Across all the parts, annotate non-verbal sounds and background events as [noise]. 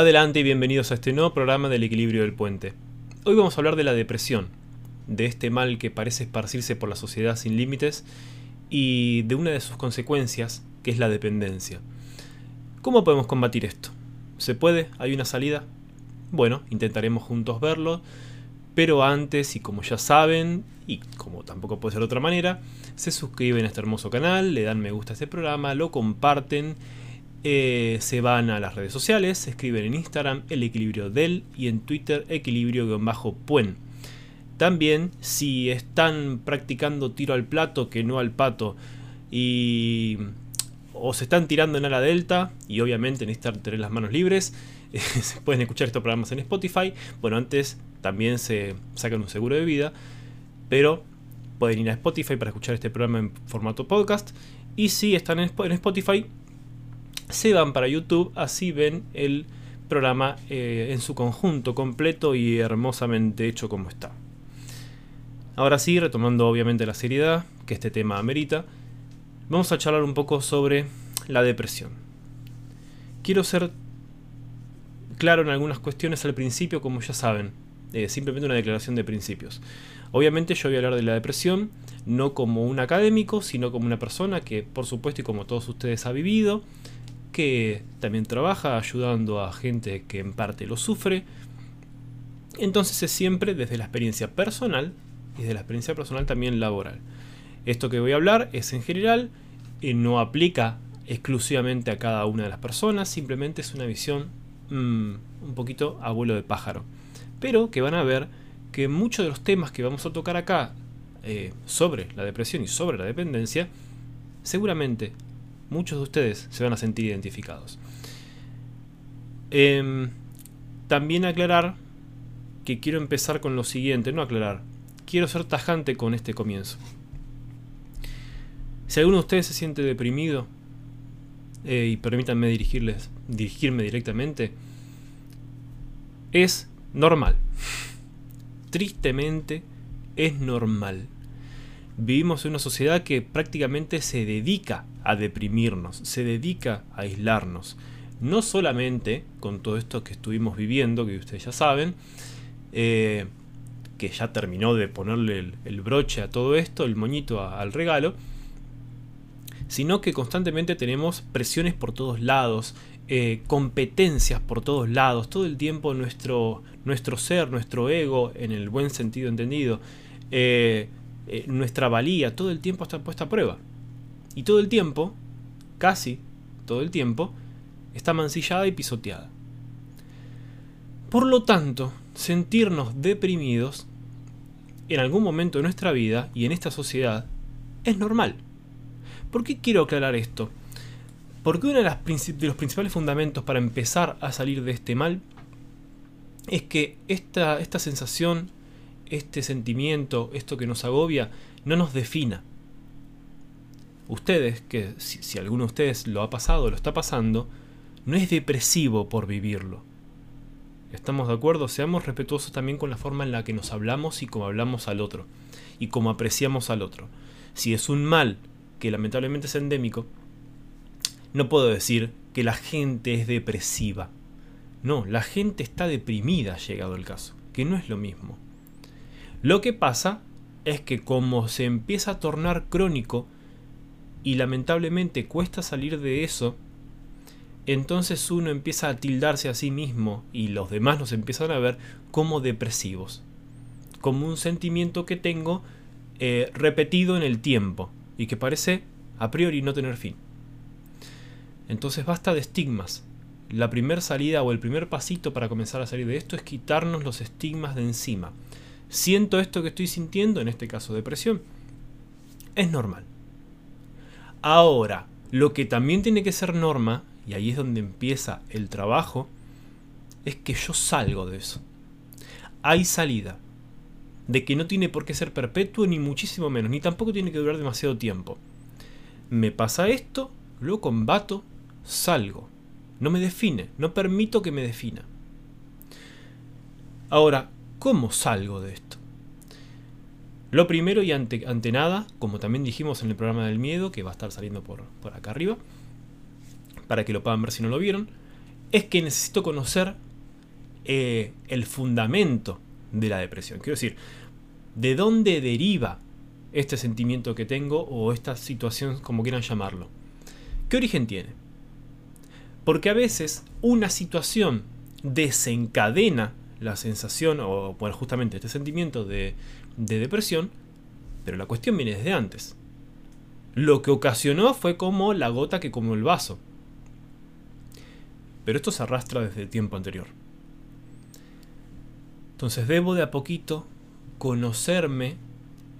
Adelante y bienvenidos a este nuevo programa del equilibrio del puente. Hoy vamos a hablar de la depresión, de este mal que parece esparcirse por la sociedad sin límites y de una de sus consecuencias, que es la dependencia. ¿Cómo podemos combatir esto? ¿Se puede? ¿Hay una salida? Bueno, intentaremos juntos verlo, pero antes, y como ya saben, y como tampoco puede ser de otra manera, se suscriben a este hermoso canal, le dan me gusta a este programa, lo comparten eh, se van a las redes sociales, escriben en Instagram el equilibrio del y en Twitter equilibrio-puen. También si están practicando tiro al plato que no al pato y o se están tirando en ala delta y obviamente necesitan tener las manos libres, [laughs] se pueden escuchar estos programas en Spotify. Bueno, antes también se sacan un seguro de vida, pero pueden ir a Spotify para escuchar este programa en formato podcast. Y si están en Spotify, se van para YouTube, así ven el programa eh, en su conjunto completo y hermosamente hecho como está. Ahora sí, retomando obviamente la seriedad que este tema amerita, vamos a charlar un poco sobre la depresión. Quiero ser claro en algunas cuestiones al principio, como ya saben, eh, simplemente una declaración de principios. Obviamente yo voy a hablar de la depresión no como un académico, sino como una persona que por supuesto y como todos ustedes ha vivido, que también trabaja ayudando a gente que en parte lo sufre. Entonces es siempre desde la experiencia personal y desde la experiencia personal también laboral. Esto que voy a hablar es en general y no aplica exclusivamente a cada una de las personas, simplemente es una visión mm, un poquito abuelo de pájaro. Pero que van a ver que muchos de los temas que vamos a tocar acá eh, sobre la depresión y sobre la dependencia, seguramente muchos de ustedes se van a sentir identificados. Em, también aclarar que quiero empezar con lo siguiente, no aclarar, quiero ser tajante con este comienzo. Si alguno de ustedes se siente deprimido, eh, y permítanme dirigirles, dirigirme directamente, es normal. Tristemente, es normal. Vivimos en una sociedad que prácticamente se dedica a deprimirnos, se dedica a aislarnos. No solamente con todo esto que estuvimos viviendo, que ustedes ya saben, eh, que ya terminó de ponerle el, broche a todo esto, el moñito al regalo, sino que constantemente tenemos presiones por todos lados, eh, competencias por todos lados, todo el tiempo nuestro, nuestro ser, nuestro ego, en el buen sentido entendido, eh, eh, nuestra valía todo el tiempo está puesta a prueba. Y todo el tiempo, casi todo el tiempo, está mancillada y pisoteada. Por lo tanto, sentirnos deprimidos en algún momento de nuestra vida y en esta sociedad es normal. ¿Por qué quiero aclarar esto? Porque uno de, los principales fundamentos para empezar a salir de este mal es que esta, esta sensación este sentimiento, esto que nos agobia, no nos defina. Ustedes, que si, alguno de ustedes lo ha pasado, lo está pasando, no es depresivo por vivirlo. ¿Estamos de acuerdo? Seamos respetuosos también con la forma en la que nos hablamos y cómo hablamos al otro. Y cómo apreciamos al otro. Si es un mal que lamentablemente es endémico, no puedo decir que la gente es depresiva. No, la gente está deprimida llegado el caso, que no es lo mismo. Lo que pasa es que como se empieza a tornar crónico y lamentablemente cuesta salir de eso, entonces uno empieza a tildarse a sí mismo y los demás nos empiezan a ver como depresivos, como un sentimiento que tengo eh, repetido en el tiempo y que parece a priori no tener fin. Entonces basta de estigmas. La primera salida o el primer pasito para comenzar a salir de esto es quitarnos los estigmas de encima siento esto que estoy sintiendo, en este caso depresión, es normal. Ahora, lo que también tiene que ser norma, y ahí es donde empieza el trabajo, es que yo salgo de eso. Hay salida. De que no tiene por qué ser perpetuo, ni muchísimo menos, ni tampoco tiene que durar demasiado tiempo. Me pasa esto, lo combato, salgo. No me define, no permito que me defina. Ahora, ¿Cómo salgo de esto? Lo primero y ante, nada, como también dijimos en el programa del miedo, que va a estar saliendo por, por acá arriba, para que lo puedan ver si no lo vieron, es que necesito conocer eh, el fundamento de la depresión. Quiero decir, ¿de dónde deriva este sentimiento que tengo o esta situación, como quieran llamarlo? ¿Qué origen tiene? Porque a veces una situación desencadena la sensación o bueno, justamente este sentimiento de, de depresión, pero la cuestión viene desde antes. Lo que ocasionó fue como la gota que comió el vaso. Pero esto se arrastra desde el tiempo anterior. Entonces debo de a poquito conocerme.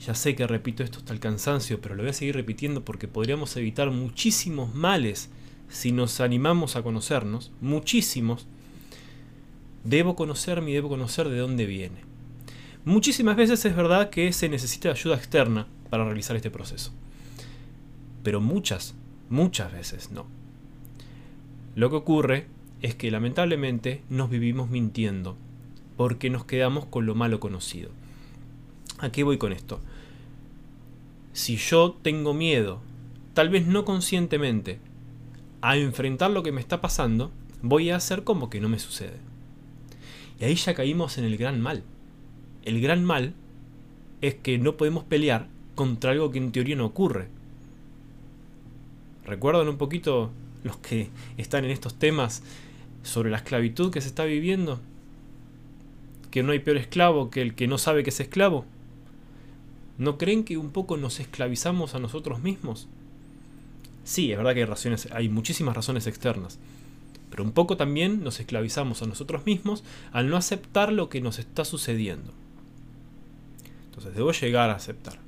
Ya sé que repito esto hasta el cansancio, pero lo voy a seguir repitiendo porque podríamos evitar muchísimos males si nos animamos a conocernos. Muchísimos. Debo conocerme y debo conocer de dónde viene. Muchísimas veces es verdad que se necesita ayuda externa para realizar este proceso. Pero muchas, muchas veces no. Lo que ocurre es que lamentablemente nos vivimos mintiendo porque nos quedamos con lo malo conocido. ¿A qué voy con esto? Si yo tengo miedo, tal vez no conscientemente, a enfrentar lo que me está pasando, voy a hacer como que no me sucede. Y ahí ya caímos en el gran mal. El gran mal es que no podemos pelear contra algo que en teoría no ocurre. ¿Recuerdan un poquito los que están en estos temas sobre la esclavitud que se está viviendo? Que no hay peor esclavo que el que no sabe que es esclavo. ¿No creen que un poco nos esclavizamos a nosotros mismos? Sí, es verdad que hay, razones, hay muchísimas razones externas, pero un poco también nos esclavizamos a nosotros mismos al no aceptar lo que nos está sucediendo. Entonces debo llegar a aceptar.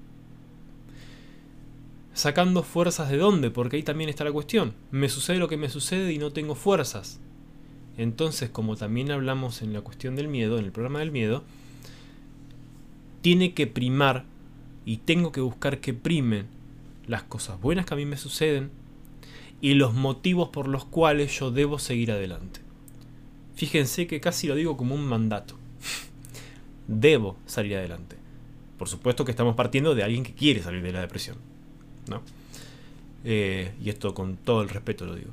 ¿Sacando fuerzas de dónde? Porque ahí también está la cuestión. Me sucede lo que me sucede y no tengo fuerzas. Entonces, como también hablamos en la cuestión del miedo, en el programa del miedo, tiene que primar y tengo que buscar que primen las cosas buenas que a mí me suceden y los motivos por los cuales yo debo seguir adelante. Fíjense que casi lo digo como un mandato. [laughs] debo salir adelante. Por supuesto que estamos partiendo de alguien que quiere salir de la depresión. ¿no? Eh, y esto con todo el respeto lo digo.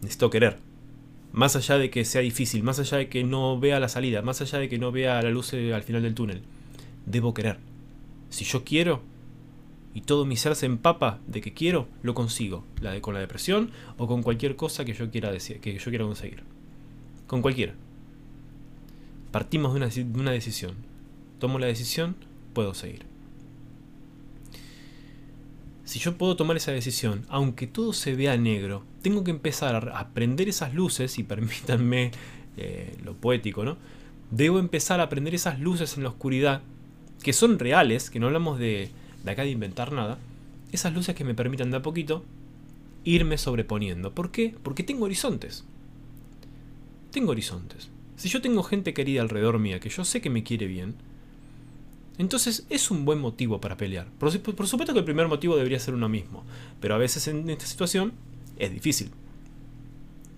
Necesito querer. Más allá de que sea difícil, más allá de que no vea la salida, más allá de que no vea la luz eh, al final del túnel. Debo querer. Si yo quiero y todo mi ser se empapa de que quiero, lo consigo. La de, con la depresión o con cualquier cosa que yo quiera, decir, que yo quiera conseguir. Con cualquiera. Partimos de una, de una decisión. Tomo la decisión, puedo seguir si yo puedo tomar esa decisión, aunque todo se vea negro, tengo que empezar a prender esas luces, y [laughs] permítanme eh, lo poético, ¿no? Debo empezar a prender esas luces en la oscuridad, que son reales, que no hablamos de, de acá de inventar nada, esas luces que me permitan de a poquito irme sobreponiendo. ¿Por qué? Porque tengo horizontes. Tengo horizontes. Si yo tengo gente querida alrededor mía que yo sé que me quiere bien, entonces es un buen motivo para pelear. Por, supuesto que el primer motivo debería ser uno mismo, pero a veces en esta situación es difícil.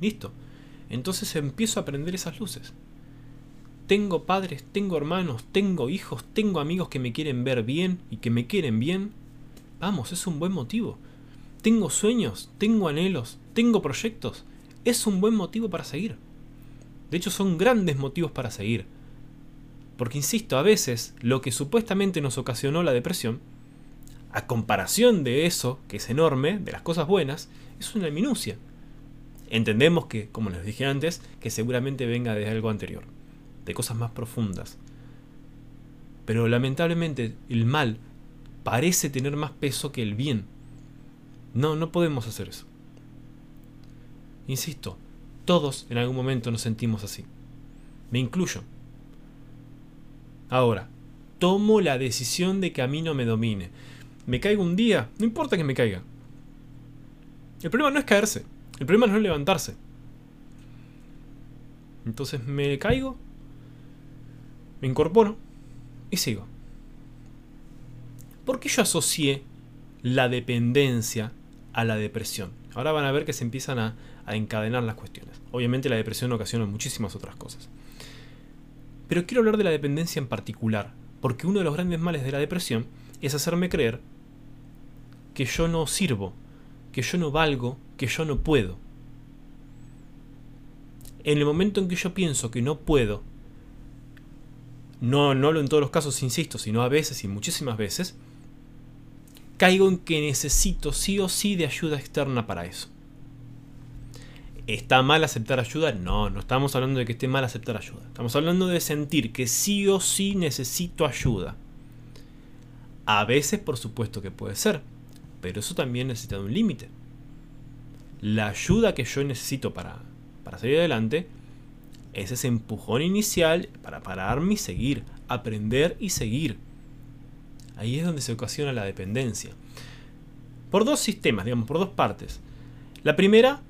Listo. Entonces empiezo a aprender esas luces. Tengo padres, tengo hermanos, tengo hijos, tengo amigos que me quieren ver bien y que me quieren bien. Vamos, es un buen motivo. Tengo sueños, tengo anhelos, tengo proyectos. Es un buen motivo para seguir. De hecho, son grandes motivos para seguir. Porque, insisto, a veces lo que supuestamente nos ocasionó la depresión, a comparación de eso, que es enorme, de las cosas buenas, es una minucia. Entendemos que, como les dije antes, que seguramente venga de algo anterior, de cosas más profundas. Pero lamentablemente el mal parece tener más peso que el bien. No, no podemos hacer eso. Insisto, todos en algún momento nos sentimos así. Me incluyo. Ahora, tomo la decisión de que a mí no me domine. Me caigo un día, no importa que me caiga. El problema no es caerse, el problema no es levantarse. Entonces me caigo, me incorporo y sigo. ¿Por qué yo asocié la dependencia a la depresión? Ahora van a ver que se empiezan a, a encadenar las cuestiones. Obviamente la depresión ocasiona muchísimas otras cosas. Pero quiero hablar de la dependencia en particular, porque uno de los grandes males de la depresión es hacerme creer que yo no sirvo, que yo no valgo, que yo no puedo. En el momento en que yo pienso que no puedo, no, no en todos los casos, insisto, sino a veces y muchísimas veces, caigo en que necesito sí o sí de ayuda externa para eso. ¿Está mal aceptar ayuda? No, no estamos hablando de que esté mal aceptar ayuda. Estamos hablando de sentir que sí o sí necesito ayuda. A veces, por supuesto que puede ser, pero eso también necesita de un límite. La ayuda que yo necesito para, para salir adelante es ese empujón inicial para pararme y seguir, aprender y seguir. Ahí es donde se ocasiona la dependencia. Por dos sistemas, digamos, por dos partes. La primera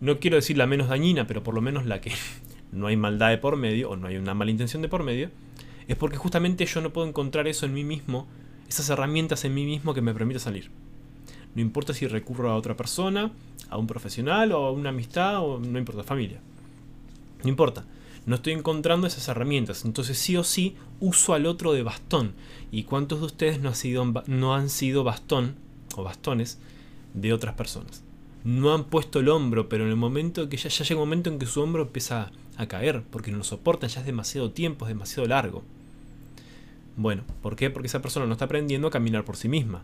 no quiero decir la menos dañina, pero por lo menos la que [laughs] no hay maldad de por medio, o no hay una mala intención de por medio, es porque justamente yo no puedo encontrar eso en mí mismo, esas herramientas en mí mismo que me permitan salir. No importa si recurro a otra persona, a un profesional, o a una amistad, o no importa, familia. No importa. No estoy encontrando esas herramientas. Entonces sí o sí uso al otro de bastón. ¿Y cuántos de ustedes no, sido, no han sido bastón o bastones de otras personas? no han puesto el hombro, pero en el momento que ya, llega un momento en que su hombro empieza a caer, porque no lo soportan, ya es demasiado tiempo, es demasiado largo. Bueno, ¿por qué? Porque esa persona no está aprendiendo a caminar por sí misma.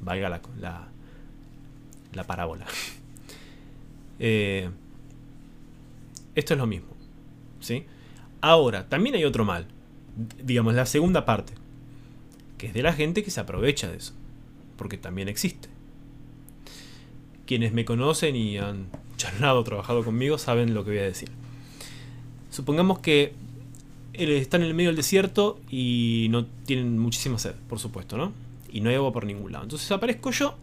Valga la, la, la parábola. [laughs] Eh, esto es lo mismo. Ahora, también hay otro mal. Digamos, la segunda parte. Que es de la gente que se aprovecha de eso. Porque también existe quienes me conocen y han charlado, trabajado conmigo, saben lo que voy a decir. Supongamos que están en el medio del desierto y no tienen muchísima sed, por supuesto, ¿no? Y no hay agua por ningún lado. Entonces aparezco yo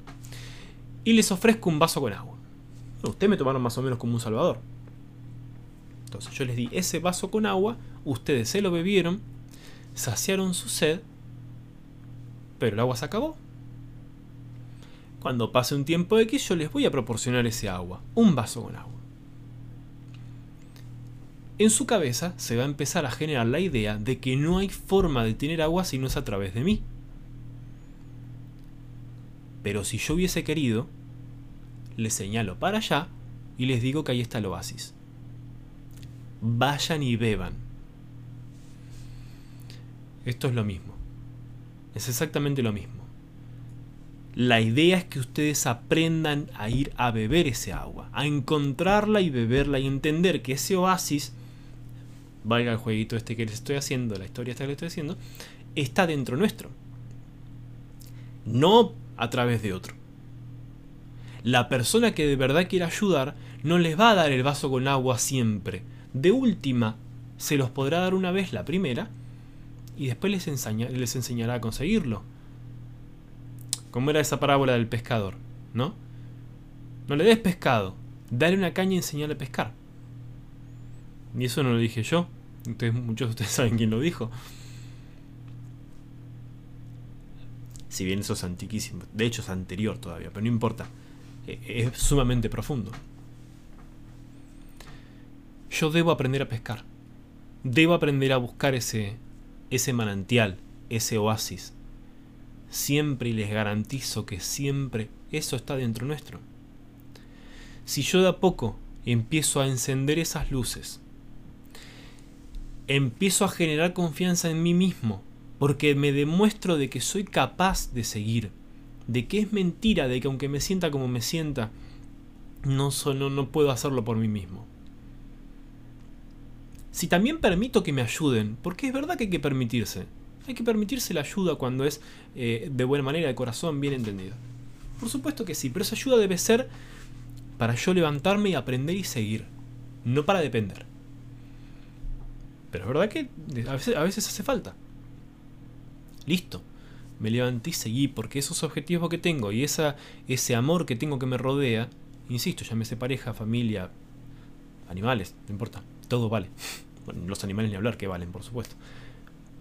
y les ofrezco un vaso con agua. ustedes me tomaron más o menos como un salvador. Entonces yo les di ese vaso con agua, ustedes se lo bebieron, saciaron su sed, pero el agua se acabó. Cuando pase un tiempo X yo les voy a proporcionar ese agua, un vaso con agua. En su cabeza se va a empezar a generar la idea de que no hay forma de tener agua si no es a través de mí. Pero si yo hubiese querido, les señalo para allá y les digo que ahí está el oasis. Vayan y beban. Esto es lo mismo. Es exactamente lo mismo. La idea es que ustedes aprendan a ir a beber ese agua, a encontrarla y beberla y entender que ese oasis, valga el jueguito este que les estoy haciendo, la historia esta que les estoy haciendo, está dentro nuestro. No a través de otro. La persona que de verdad quiere ayudar no les va a dar el vaso con agua siempre. De última, se los podrá dar una vez la primera y después les, les enseñará a conseguirlo como era esa parábola del pescador, ¿no? No le des pescado, dale una caña y enseñale a pescar. Y eso no lo dije yo, entonces muchos de ustedes [laughs] saben quién lo dijo. Si bien eso es antiquísimo, de hecho es anterior todavía, pero no importa. E, es sumamente profundo. Yo debo aprender a pescar. Debo aprender a buscar ese, ese manantial, ese oasis, Siempre y les garantizo que siempre eso está dentro nuestro. Si yo de a poco empiezo a encender esas luces, empiezo a generar confianza en mí mismo, porque me demuestro de que soy capaz de seguir, de que es mentira, de que aunque me sienta como me sienta, no, solo, no puedo hacerlo por mí mismo. Si también permito que me ayuden, porque es verdad que hay que permitirse, hay que permitirse la ayuda cuando es eh, de buena manera, de corazón, bien entendido. Por supuesto que sí, pero esa ayuda debe ser para yo levantarme y aprender y seguir, no para depender. Pero es verdad que a veces, hace falta. Listo. Me levanté y seguí, porque esos objetivos que tengo y esa, ese amor que tengo que me rodea, insisto, llámese pareja, familia, animales, no importa, todo vale. Bueno, los animales ni hablar que valen, por supuesto.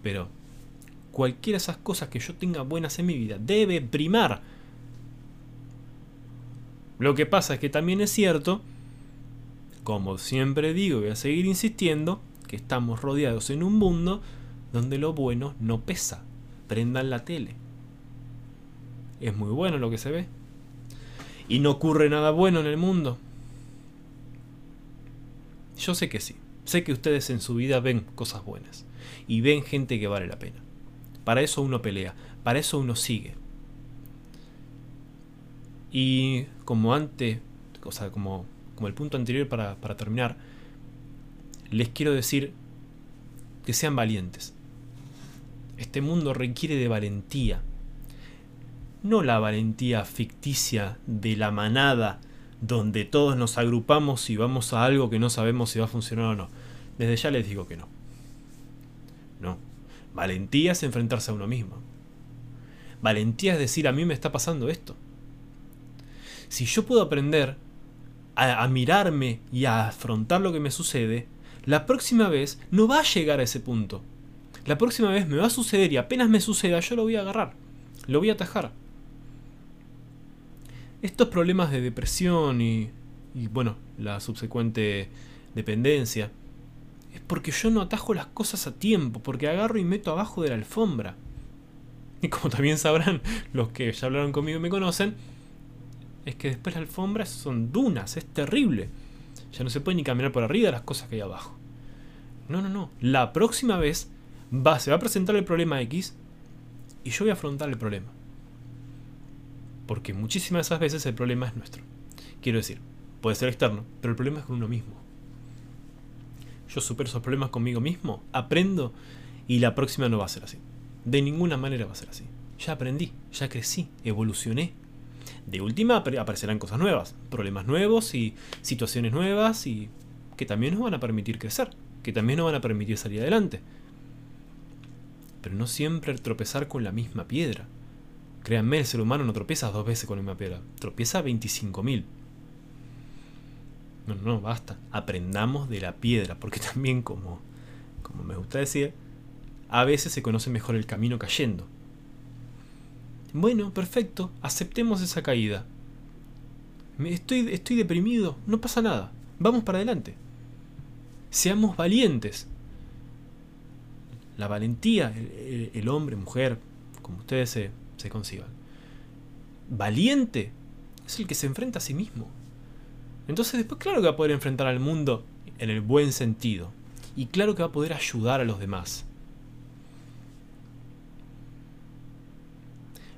Pero cualquiera de esas cosas que yo tenga buenas en mi vida debe primar. Lo que pasa es que también es cierto, como siempre digo voy a seguir insistiendo, que estamos rodeados en un mundo donde lo bueno no pesa. Prendan la tele. Es muy bueno lo que se ve. Y no ocurre nada bueno en el mundo. Yo sé que sí. Sé que ustedes en su vida ven cosas buenas. Y ven gente que vale la pena. Para eso uno pelea. Para eso uno sigue. Y como antes, o sea, como, como el punto anterior para, para terminar, les quiero decir que sean valientes. Este mundo requiere de valentía. No la valentía ficticia de la manada donde todos nos agrupamos y vamos a algo que no sabemos si va a funcionar o no. Desde ya les digo que no. No. Valentía es enfrentarse a uno mismo. Valentía es decir, a mí me está pasando esto. Si yo puedo aprender a, mirarme y a afrontar lo que me sucede, la próxima vez no va a llegar a ese punto. La próxima vez me va a suceder y apenas me suceda yo lo voy a agarrar. Lo voy a atajar. Estos problemas de depresión y, y bueno, la subsecuente dependencia, porque yo no atajo las cosas a tiempo, porque agarro y meto abajo de la alfombra. [laughs] Y como también sabrán los que ya hablaron conmigo y me conocen, es que después las alfombras son dunas, es terrible. Ya no se puede ni caminar por arriba de las cosas que hay abajo. No, no, no. La próxima vez va, se va a presentar el problema X y yo voy a afrontar el problema. Porque muchísimas de esas veces el problema es nuestro. Quiero decir, puede ser externo, pero el problema es con uno mismo. Yo supero esos problemas conmigo mismo, aprendo y la próxima no va a ser así. De ninguna manera va a ser así. Ya aprendí, ya crecí, evolucioné. De última aparecerán cosas nuevas, problemas nuevos y situaciones nuevas y que también nos van a permitir crecer, que también nos van a permitir salir adelante. Pero no siempre tropezar con la misma piedra. Créanme, el ser humano no tropieza dos veces con la misma piedra, tropieza 25.000. No, no, basta. Aprendamos de la piedra, porque [laughs] también como, como me gusta decir, a veces se conoce mejor el camino cayendo. Bueno, perfecto, aceptemos esa caída. Estoy, estoy deprimido, no pasa nada, vamos para adelante. Seamos valientes. La valentía, el, hombre, mujer, como ustedes se, se conciban. Valiente es el que se enfrenta a sí mismo. Entonces después claro que va a poder enfrentar al mundo en el buen sentido. Y claro que va a poder ayudar a los demás.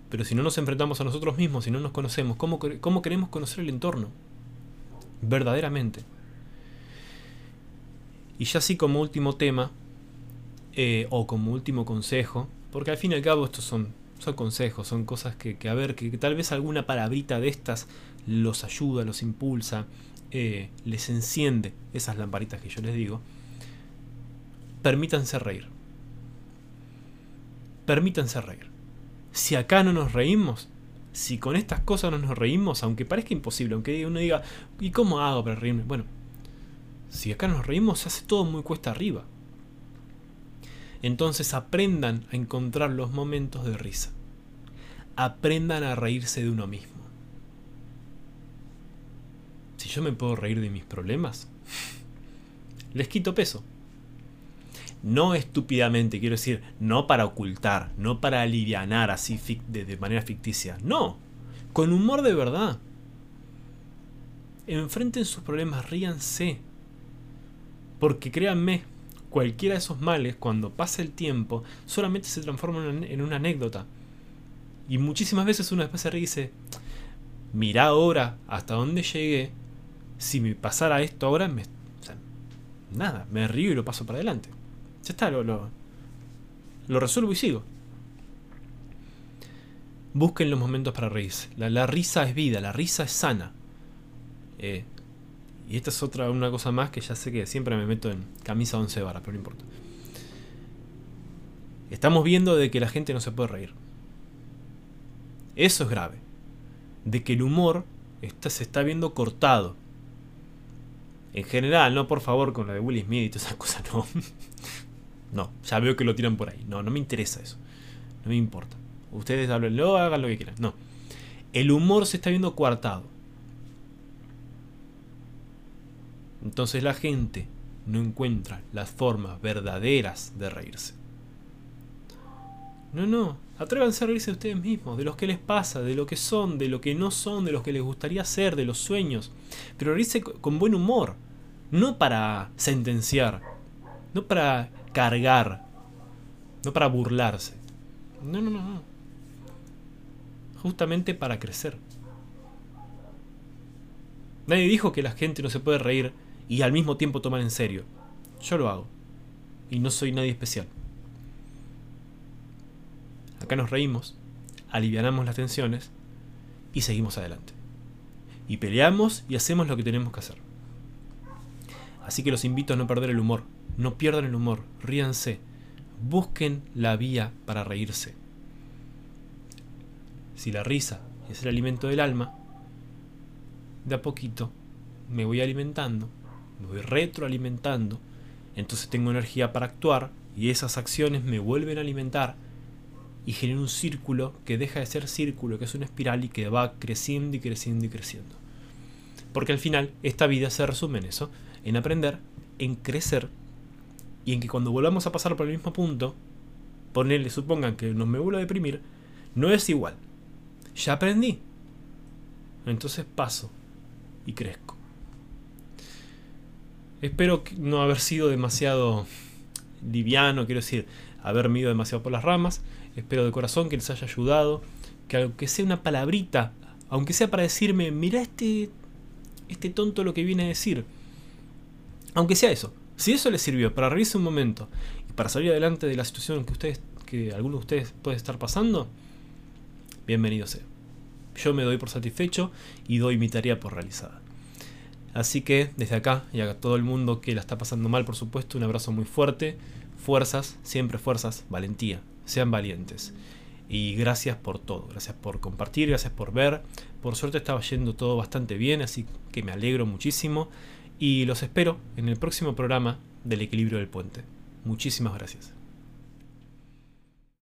Pero si no nos enfrentamos a nosotros mismos, si no nos conocemos, ¿cómo, cómo queremos conocer el entorno? Verdaderamente. Y ya así como último tema, eh, o como último consejo, porque al fin y al cabo estos son, son consejos, son cosas que, a ver, que, tal vez alguna palabrita de estas los ayuda, los impulsa, eh, les enciende esas lamparitas que yo les digo. Permítanse reír. Permítanse reír si acá no nos reímos, si con estas cosas no nos reímos, aunque parezca imposible, aunque uno diga, ¿y cómo hago para reírme? Bueno, si acá nos reímos, se hace todo muy cuesta arriba. Entonces aprendan a encontrar los momentos de risa. Aprendan a reírse de uno mismo. Si yo me puedo reír de mis problemas, [laughs] les quito peso. No estúpidamente, quiero decir, no para ocultar, no para alivianar así de, manera ficticia. No, con humor de verdad. Enfrenten sus problemas, ríanse. Porque créanme, cualquiera de esos males, cuando pasa el tiempo, solamente se transforma en una anécdota. Y muchísimas veces uno después se ríe y dice, mira ahora hasta dónde llegué. Si me pasara esto ahora, me, nada, me río y lo paso para adelante. Ya está, lo, lo, resuelvo y sigo. Busquen los momentos para reírse. La, risa es vida, la risa es sana. Eh, y esta es otra una cosa más que ya sé que siempre me meto en camisa 11 varas, pero no importa. Estamos viendo de que la gente no se puede reír. Eso es grave. De que el humor está, se está viendo cortado. En general, no por favor con la de Will Smith y todas esas cosas, no. [laughs] No, ya veo que lo tiran por ahí. No, no me interesa eso. No me importa. Ustedes háblenlo, hagan lo que quieran. No. El humor se está viendo coartado. Entonces la gente no encuentra las formas verdaderas de reírse. No, no. Atrévanse a reírse de ustedes mismos, de lo que les pasa, de lo que son, de lo que no son, de lo que les gustaría ser, de los sueños. Pero reírse con buen humor. No para sentenciar, no para cargar, no para burlarse. No, no, no, no. Justamente para crecer. Nadie dijo que la gente no se puede reír y al mismo tiempo tomar en serio. Yo lo hago. Y no soy nadie especial. Acá nos reímos, alivianamos las tensiones y seguimos adelante. Y peleamos y hacemos lo que tenemos que hacer. Así que los invito a no perder el humor. No pierdan el humor, ríanse. Busquen la vía para reírse. Si la risa es el alimento del alma, de a poquito me voy alimentando, me voy retroalimentando, entonces tengo energía para actuar y esas acciones me vuelven a alimentar y genera un círculo que deja de ser círculo, que es una espiral y que va creciendo y creciendo y creciendo. Porque al final esta vida se resume en eso, en aprender, en crecer y en que cuando volvamos a pasar por el mismo punto, ponerle, supongan que nos me vuelvo a deprimir, no es igual. Ya aprendí. Entonces paso y crezco. Espero no haber sido demasiado liviano, quiero decir, haber ido demasiado por las ramas. Espero de corazón que les haya ayudado, que aunque sea una palabrita, aunque sea para decirme, mira este, este tonto lo que viene a decir, aunque sea eso, si eso les sirvió para reírse un momento y para salir adelante de la situación que ustedes, que alguno de ustedes puede estar pasando, bienvenido sea. Yo me doy por satisfecho y doy mi tarea por realizada. Así que desde acá y a todo el mundo que la está pasando mal, por supuesto, un abrazo muy fuerte. Fuerzas, siempre fuerzas, valentía. Sean valientes. Y gracias por todo, gracias por compartir, gracias por ver. Por suerte estaba yendo todo bastante bien, así que me alegro muchísimo. Y los espero en el próximo programa del equilibrio del puente. Muchísimas gracias.